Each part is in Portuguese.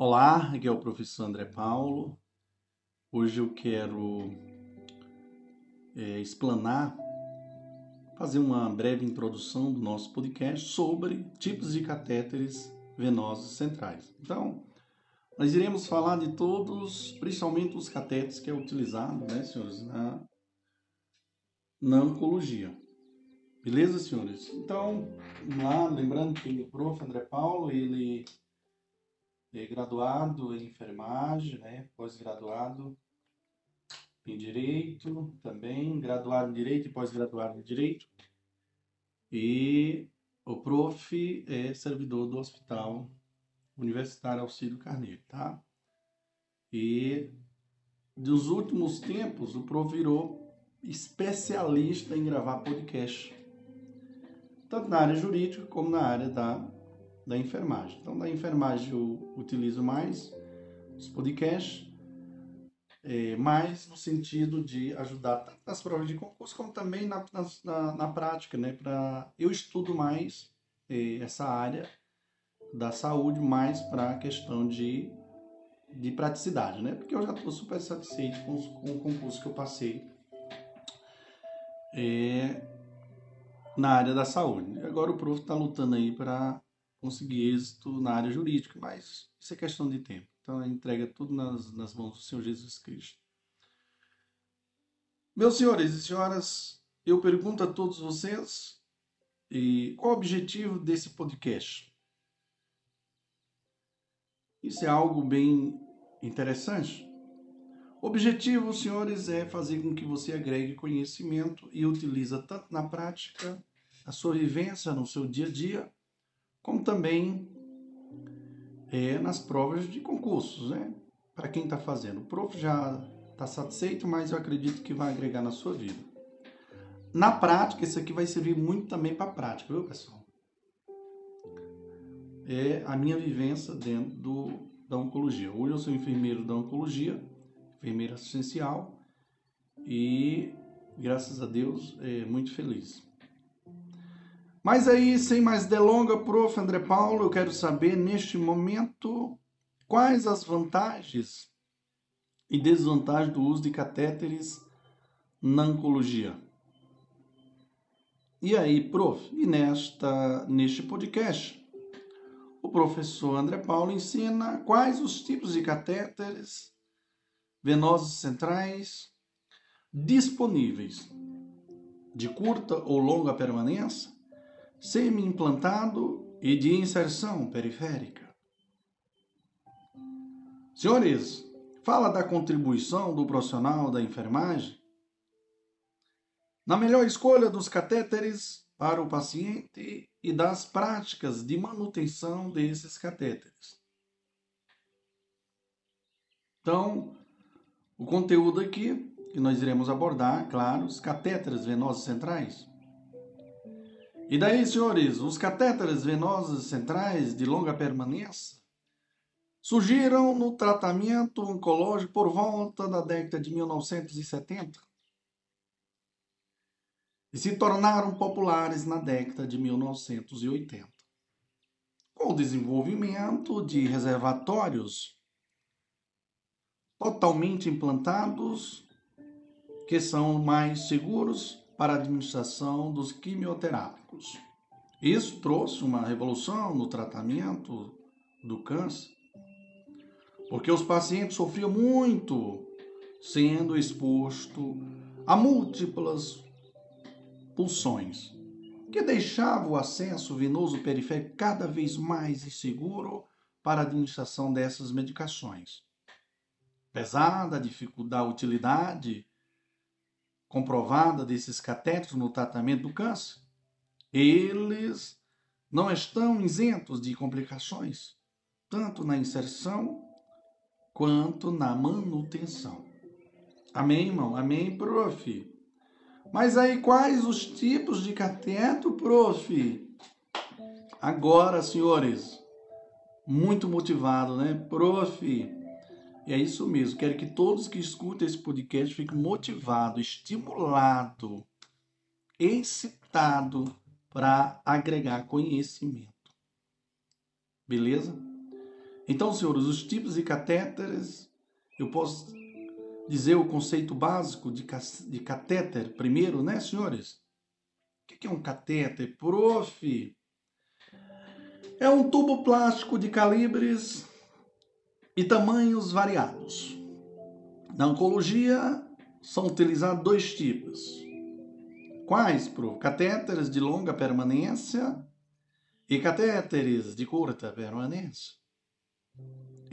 Olá, aqui é o professor André Paulo. Hoje eu quero é, explanar, fazer uma breve introdução do nosso podcast sobre tipos de catéteres venosos centrais. Então, nós iremos falar de todos, principalmente os catéteres que é utilizado, né, senhores, na, na oncologia. Beleza, senhores? Então, vamos lá, lembrando que o prof. André Paulo, ele é graduado em enfermagem, né? pós-graduado em direito também, graduado em direito e pós-graduado em direito. E o prof é servidor do Hospital Universitário Alcídio Carneiro, tá? E dos últimos tempos, o prof virou especialista em gravar podcast, tanto na área jurídica como na área da da enfermagem. Então, da enfermagem eu utilizo mais os podcasts, é, mais no sentido de ajudar tanto nas provas de concurso como também na, na, na prática, né? Pra, eu estudo mais é, essa área da saúde mais para a questão de, de praticidade, né? Porque eu já estou super satisfeito com, os, com, o concurso que eu passei é, na área da saúde. Agora o prof está lutando aí para conseguir êxito na área jurídica, mas isso é questão de tempo. Então, entrega tudo nas, nas mãos do Senhor Jesus Cristo. Meus senhores e senhoras, eu pergunto a todos vocês qual o objetivo desse podcast? Isso é algo bem interessante. O objetivo, senhores, é fazer com que você agregue conhecimento e utiliza tanto na prática, a sua vivência no seu dia a dia, como também é, nas provas de concursos, né? Para quem está fazendo. O prof já está satisfeito, mas eu acredito que vai agregar na sua vida. Na prática, isso aqui vai servir muito também para a prática, viu, pessoal? É a minha vivência dentro do, da oncologia. Hoje eu sou enfermeiro da oncologia, enfermeiro assistencial, e graças a Deus, é muito feliz. Mas aí, sem mais delonga, prof. André Paulo, eu quero saber neste momento quais as vantagens e desvantagens do uso de catéteres na oncologia. E aí, prof, e nesta, neste podcast, o professor André Paulo ensina quais os tipos de catéteres venosos centrais disponíveis, de curta ou longa permanência, semi-implantado e de inserção periférica. Senhores, fala da contribuição do profissional da enfermagem na melhor escolha dos catéteres para o paciente e das práticas de manutenção desses catéteres. Então, o conteúdo aqui que nós iremos abordar, claro, os catéteres venosos centrais, e daí, senhores, os catéteres venosos centrais de longa permanência surgiram no tratamento oncológico por volta da década de 1970 e se tornaram populares na década de 1980. Com o desenvolvimento de reservatórios totalmente implantados, que são mais seguros para a administração dos quimioterápicos. Isso trouxe uma revolução no tratamento do câncer, porque os pacientes sofriam muito sendo exposto a múltiplas pulsões, que deixava o acesso venoso periférico cada vez mais inseguro para a administração dessas medicações. Apesar da dificuldade, da utilidade comprovada desses catéteres no tratamento do câncer, eles não estão isentos de complicações, tanto na inserção quanto na manutenção. Amém, irmão? Amém, prof? Mas aí, quais os tipos de cateto, prof? Agora, senhores, muito motivado, né? Prof, é isso mesmo. Quero que todos que escutem esse podcast fiquem motivados, estimulados, excitados para agregar conhecimento. Beleza? Então, senhores, os tipos de catéteres, eu posso dizer o conceito básico de, de catéter primeiro, né, senhores? O que é um catéter? Prof. É um tubo plástico de calibres e tamanhos variados. Na oncologia, são utilizados dois tipos. Quais, prof? Catéteres de longa permanência e catéteres de curta permanência.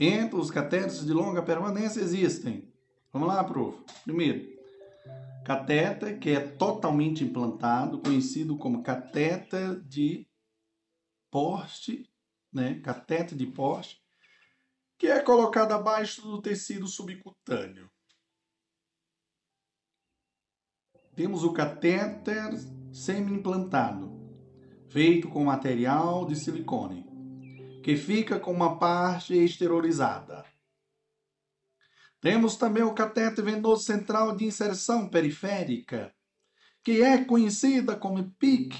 Entre os catéteres de longa permanência existem. Vamos lá, prof. Primeiro, catéter que é totalmente implantado, conhecido como catéter de poste, né? Catéter de poste, que é colocado abaixo do tecido subcutâneo. Temos o catéter semi-implantado, feito com material de silicone, que fica com uma parte esterilizada. Temos também o catéter venoso central de inserção periférica, que é conhecida como PIC.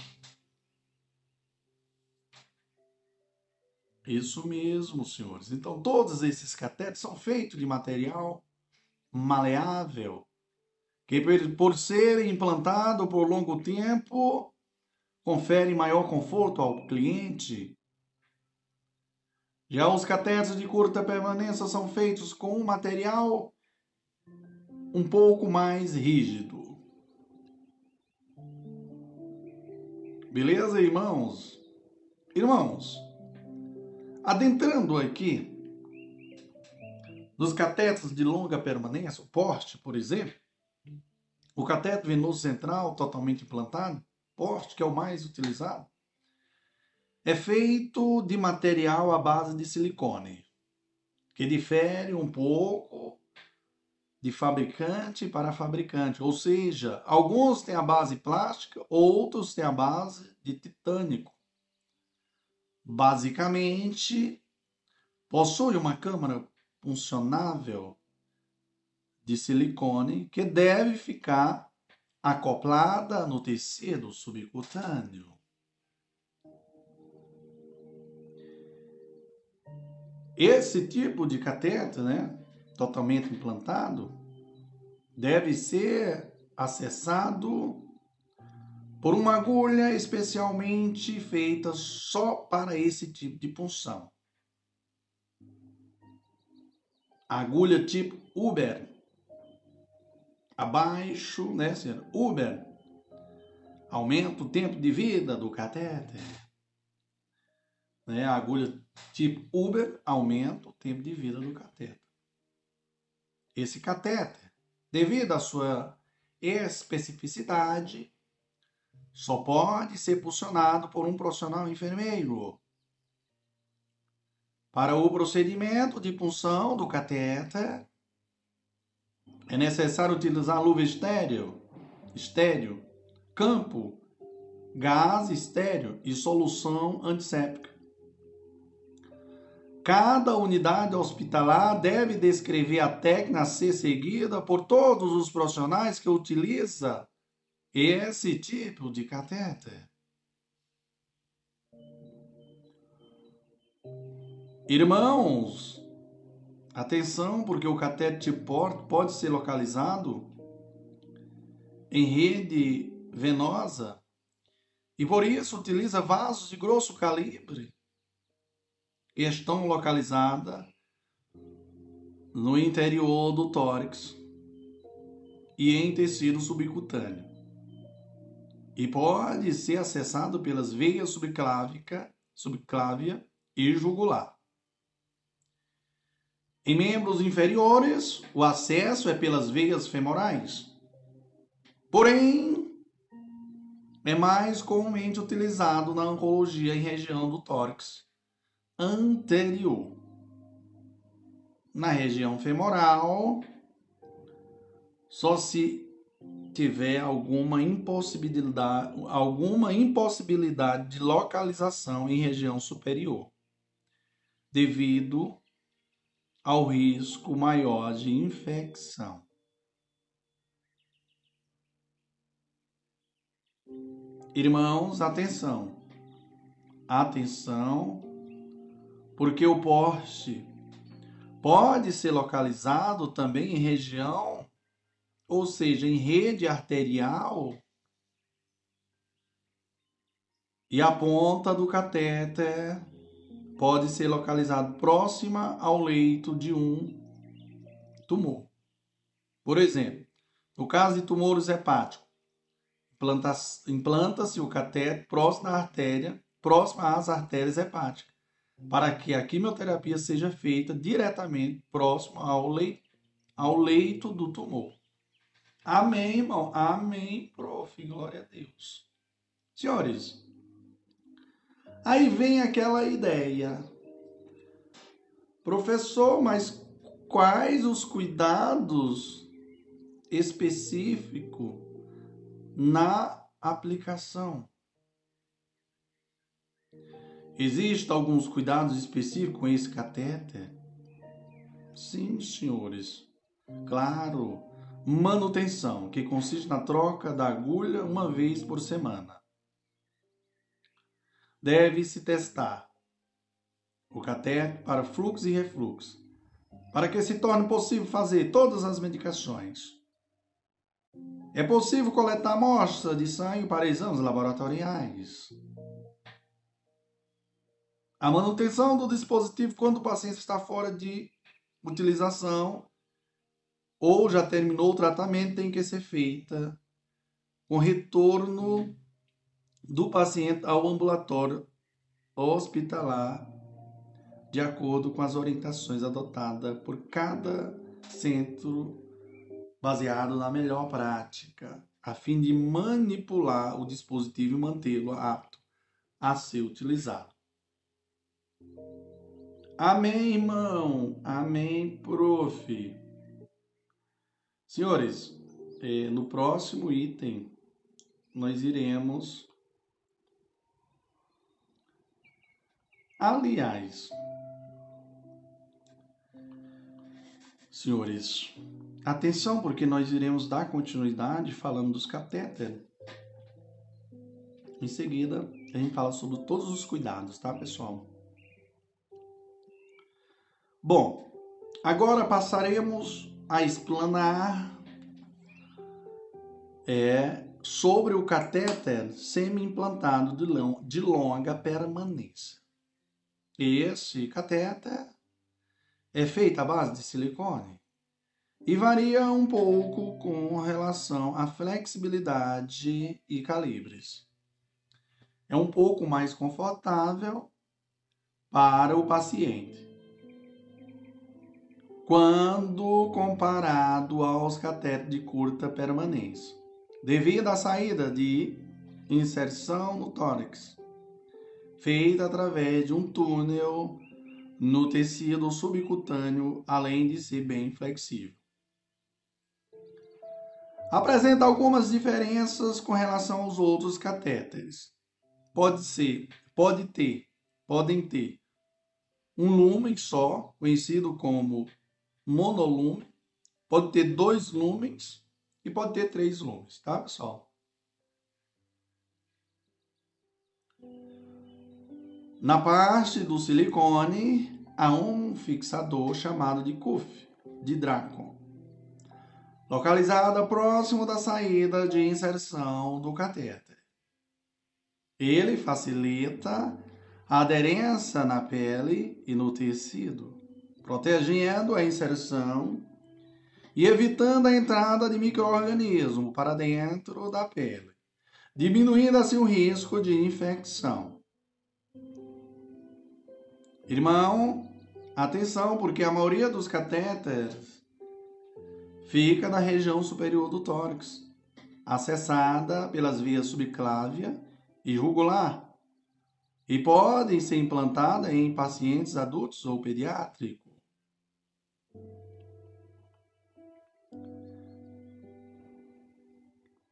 Isso mesmo, senhores. Então, todos esses catéteres são feitos de material maleável, que por ser implantado por longo tempo, confere maior conforto ao cliente. Já os catéteres de curta permanência são feitos com um material um pouco mais rígido. Beleza, irmãos? Irmãos, adentrando aqui nos catéteres de longa permanência, o porte, por exemplo, o cateto venoso central, totalmente implantado, porte, que é o mais utilizado, é feito de material à base de silicone, que difere um pouco de fabricante para fabricante. Ou seja, alguns têm a base plástica, outros têm a base de titânico. Basicamente, possui uma câmara funcionável de silicone que deve ficar acoplada no tecido subcutâneo. Esse tipo de cateter, né, totalmente implantado, deve ser acessado por uma agulha especialmente feita só para esse tipo de punção. Agulha tipo Uber, abaixo, né, senhor? Uber, aumenta o tempo de vida do catéter. Né? A agulha tipo Uber aumenta o tempo de vida do catéter. Esse catéter, devido à sua especificidade, só pode ser funcionado por um profissional enfermeiro. Para o procedimento de punção do catéter, é necessário utilizar luva estéreo, estéreo, campo, gás estéreo e solução antisséptica. Cada unidade hospitalar deve descrever a técnica a ser seguida por todos os profissionais que utiliza esse tipo de catéter. Irmãos, Atenção, porque o cateter porto pode ser localizado em rede venosa e por isso utiliza vasos de grosso calibre e estão localizadas no interior do tórax e em tecido subcutâneo. E pode ser acessado pelas veias subclávica, subclávia e jugular. Em membros inferiores, o acesso é pelas veias femorais. Porém, é mais comumente utilizado na oncologia em região do tórax anterior. Na região femoral, só se tiver alguma impossibilidade, alguma impossibilidade de localização em região superior, devido ao risco maior de infecção. Irmãos, atenção. Atenção, porque o porte pode ser localizado também em região, ou seja, em rede arterial, e a ponta do catéter pode ser localizado próxima ao leito de um tumor. Por exemplo, no caso de tumores hepáticos, implanta-se o catéter próximo da artéria, próximo às artérias hepáticas, para que a quimioterapia seja feita diretamente próximo ao leito, ao leito do tumor. Amém, irmão? Amém, prof. Glória a Deus. Senhores, aí vem aquela ideia. Professor, mas quais os cuidados específicos na aplicação? Existem alguns cuidados específicos com esse catéter? Sim, senhores. Claro. Manutenção, que consiste na troca da agulha uma vez por semana. Deve-se testar o catéter para fluxo e refluxo, para que se torne possível fazer todas as medicações. É possível coletar amostra de sangue para exames laboratoriais. A manutenção do dispositivo quando o paciente está fora de utilização ou já terminou o tratamento tem que ser feita com retorno do paciente ao ambulatório hospitalar de acordo com as orientações adotadas por cada centro baseado na melhor prática, a fim de manipular o dispositivo e mantê-lo apto a ser utilizado. Amém, irmão. Amém, prof. Senhores, eh, no próximo item nós iremos. Aliás, senhores, atenção, porque nós iremos dar continuidade falando dos catéteres. Em seguida, a gente fala sobre todos os cuidados, tá, pessoal? Bom, agora passaremos a explanar é, sobre o catéter semi-implantado de, de longa permanência. Esse catéter é feito à base de silicone e varia um pouco com relação à flexibilidade e calibres. É um pouco mais confortável para o paciente quando comparado aos catetos de curta permanência, devido à saída de inserção no tórax, feita através de um túnel no tecido subcutâneo, além de ser bem flexível. Apresenta algumas diferenças com relação aos outros catéteres. Pode ser, pode ter, podem ter um lumen só, conhecido como monolume, pode ter dois lumens e pode ter três lumens, tá, pessoal? Na parte do silicone, há um fixador chamado de CUF, de Draco, localizado próximo da saída de inserção do catéter. Ele facilita a aderência na pele e no tecido protegendo a inserção e evitando a entrada de microorganismos para dentro da pele, diminuindo assim o risco de infecção. Irmão, atenção, porque a maioria dos catéteres fica na região superior do tórax, acessada pelas vias subclávia e jugular, e podem ser implantadas em pacientes adultos ou pediátricos.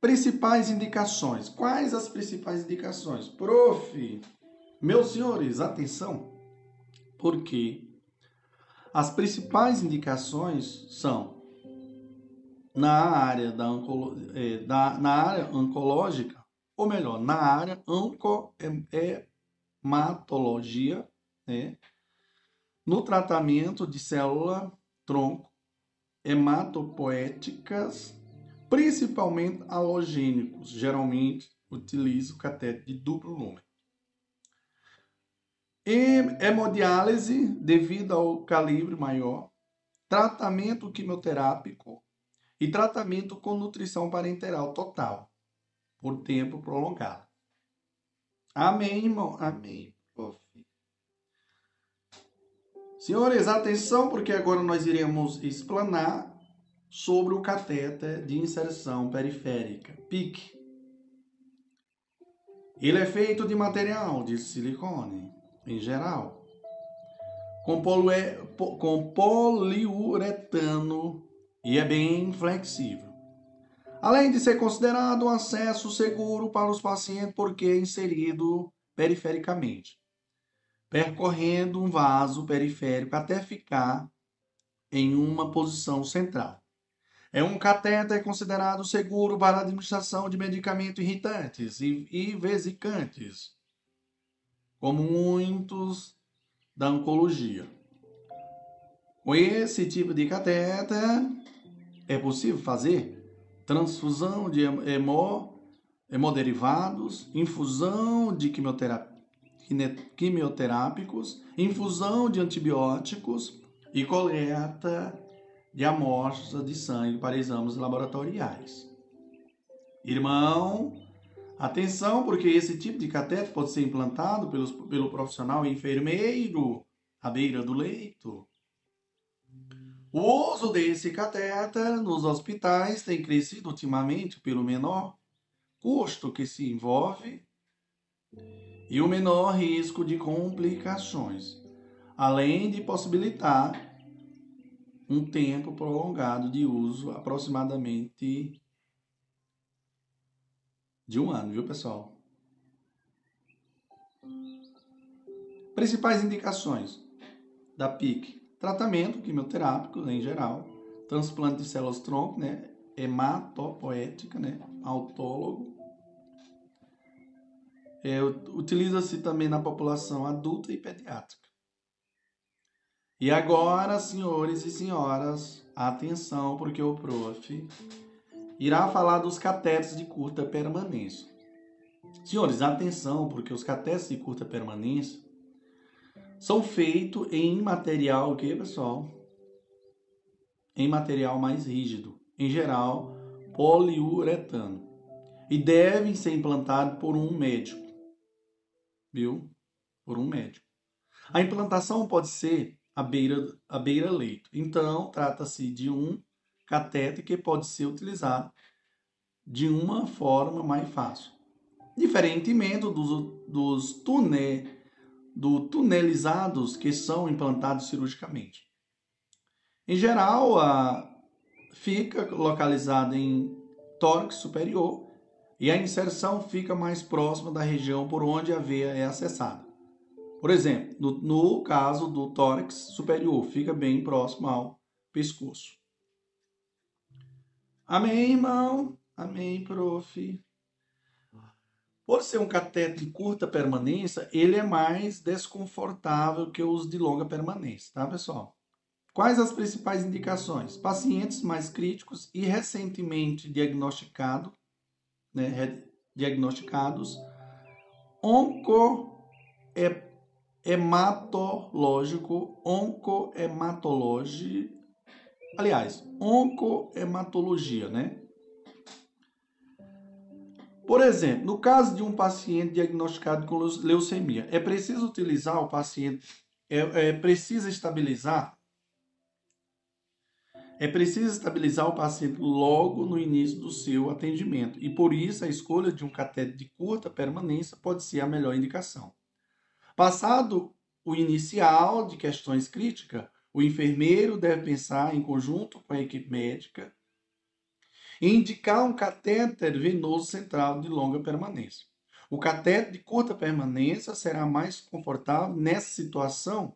Principais indicações. Quais as principais indicações? Prof, meus senhores, atenção, porque as principais indicações são na área da, oncolo, é, da, na área oncológica, ou melhor, na área oncohematologia, né? no tratamento de célula-tronco hematopoéticas, principalmente halogênicos. Geralmente utilizo catéter de duplo lumen. Hemodiálise, devido ao calibre maior, tratamento quimioterápico e tratamento com nutrição parenteral total, por tempo prolongado. Amém, irmão? Amém, Senhores, atenção, porque agora nós iremos explanar sobre o catéter de inserção periférica, PIC. Ele é feito de material de silicone, em geral, com, polue, com poliuretano e é bem flexível. Além de ser considerado um acesso seguro para os pacientes porque é inserido perifericamente percorrendo um vaso periférico até ficar em uma posição central. É um catéter considerado seguro para a administração de medicamentos irritantes e, vesicantes, como muitos da oncologia. Com esse tipo de catéter, é possível fazer transfusão de hemo, hemoderivados, infusão de quimioterapia quimioterápicos, infusão de antibióticos e coleta de amostras de sangue para exames laboratoriais. Irmão, atenção, porque esse tipo de cateter pode ser implantado pelos, pelo profissional enfermeiro à beira do leito. O uso desse catéter nos hospitais tem crescido ultimamente pelo menor custo que se envolve e o menor risco de complicações, além de possibilitar um tempo prolongado de uso, aproximadamente de um ano, viu, pessoal? Principais indicações da PIC: tratamento quimioterápico em geral, transplante de células tronco, né, hematopoética, né, autólogo, é, Utiliza-se também na população adulta e pediátrica. E agora, senhores e senhoras, atenção, porque o prof irá falar dos catetes de curta permanência. Senhores, atenção, porque os catetes de curta permanência são feitos em material, o que, pessoal? Em material mais rígido, em geral, poliuretano, e devem ser implantados por um médico viu? Por um médico. A implantação pode ser à beira, à beira leito. Então, trata-se de um catéter que pode ser utilizado de uma forma mais fácil. Diferentemente dos, dos túnel, do tunelizados que são implantados cirurgicamente. Em geral, a, fica localizado em tórax superior e a inserção fica mais próxima da região por onde a veia é acessada. Por exemplo, no, no caso do tórax superior, fica bem próximo ao pescoço. Amém, irmão? Amém, prof. Por ser um cateter de curta permanência, ele é mais desconfortável que os de longa permanência, tá, pessoal? Quais as principais indicações? Pacientes mais críticos e recentemente diagnosticados né, diagnosticados, oncohematológico, oncohematologia, aliás, oncohematologia, né? Por exemplo, no caso de um paciente diagnosticado com leucemia, é preciso utilizar o paciente, é, é precisa estabilizar é preciso estabilizar o paciente logo no início do seu atendimento e por isso a escolha de um catéter de curta permanência pode ser a melhor indicação. Passado o inicial de questões críticas, o enfermeiro deve pensar em conjunto com a equipe médica e indicar um catéter venoso central de longa permanência. O catéter de curta permanência será mais confortável nessa situação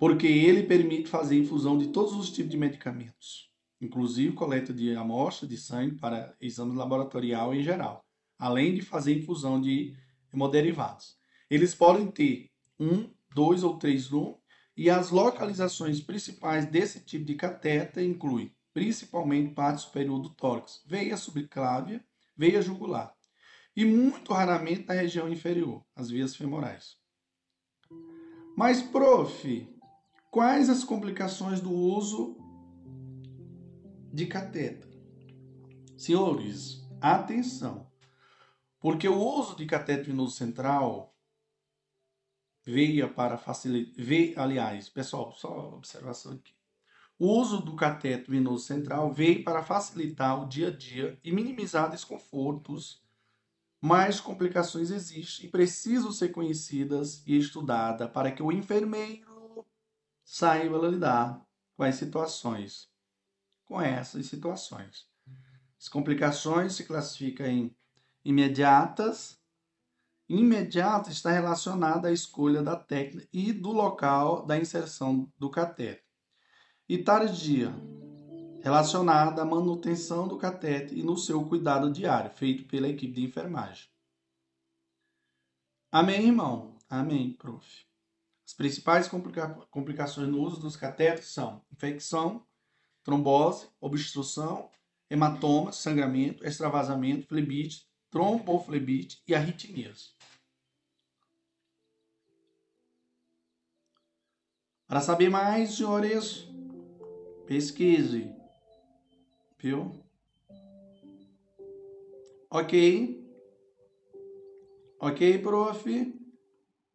porque ele permite fazer infusão de todos os tipos de medicamentos, inclusive coleta de amostra de sangue para exame laboratorial em geral, além de fazer infusão de hemoderivados. Eles podem ter um, dois ou três no e as localizações principais desse tipo de catéter incluem principalmente parte superior do tórax, veia subclávia, veia jugular e muito raramente na região inferior, as vias femorais. Mas, prof, quais as complicações do uso de catéter? Senhores, atenção, porque o uso de catéter venoso central veia para facilitar, veio, aliás, pessoal, só observação aqui. O uso do cateto venoso central veio para facilitar o dia a dia e minimizar desconfortos, mas complicações existem e precisam ser conhecidas e estudadas para que o enfermeiro saiba lidar com as situações, com essas situações. As complicações se classificam em imediatas, imediata está relacionada à escolha da técnica e do local da inserção do cateter. E tardia, relacionada à manutenção do cateter e no seu cuidado diário, feito pela equipe de enfermagem. Amém, irmão? Amém, prof. As principais complica complicações no uso dos catéteres são infecção, trombose, obstrução, hematoma, sangramento, extravasamento, flebite, tromboflebite e arritmias. Para saber mais, senhores, pesquise. Viu? Ok? Ok, prof?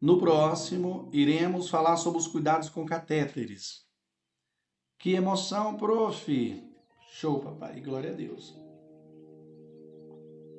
No próximo, iremos falar sobre os cuidados com catéteres. Que emoção, prof! Show, papai. Glória a Deus.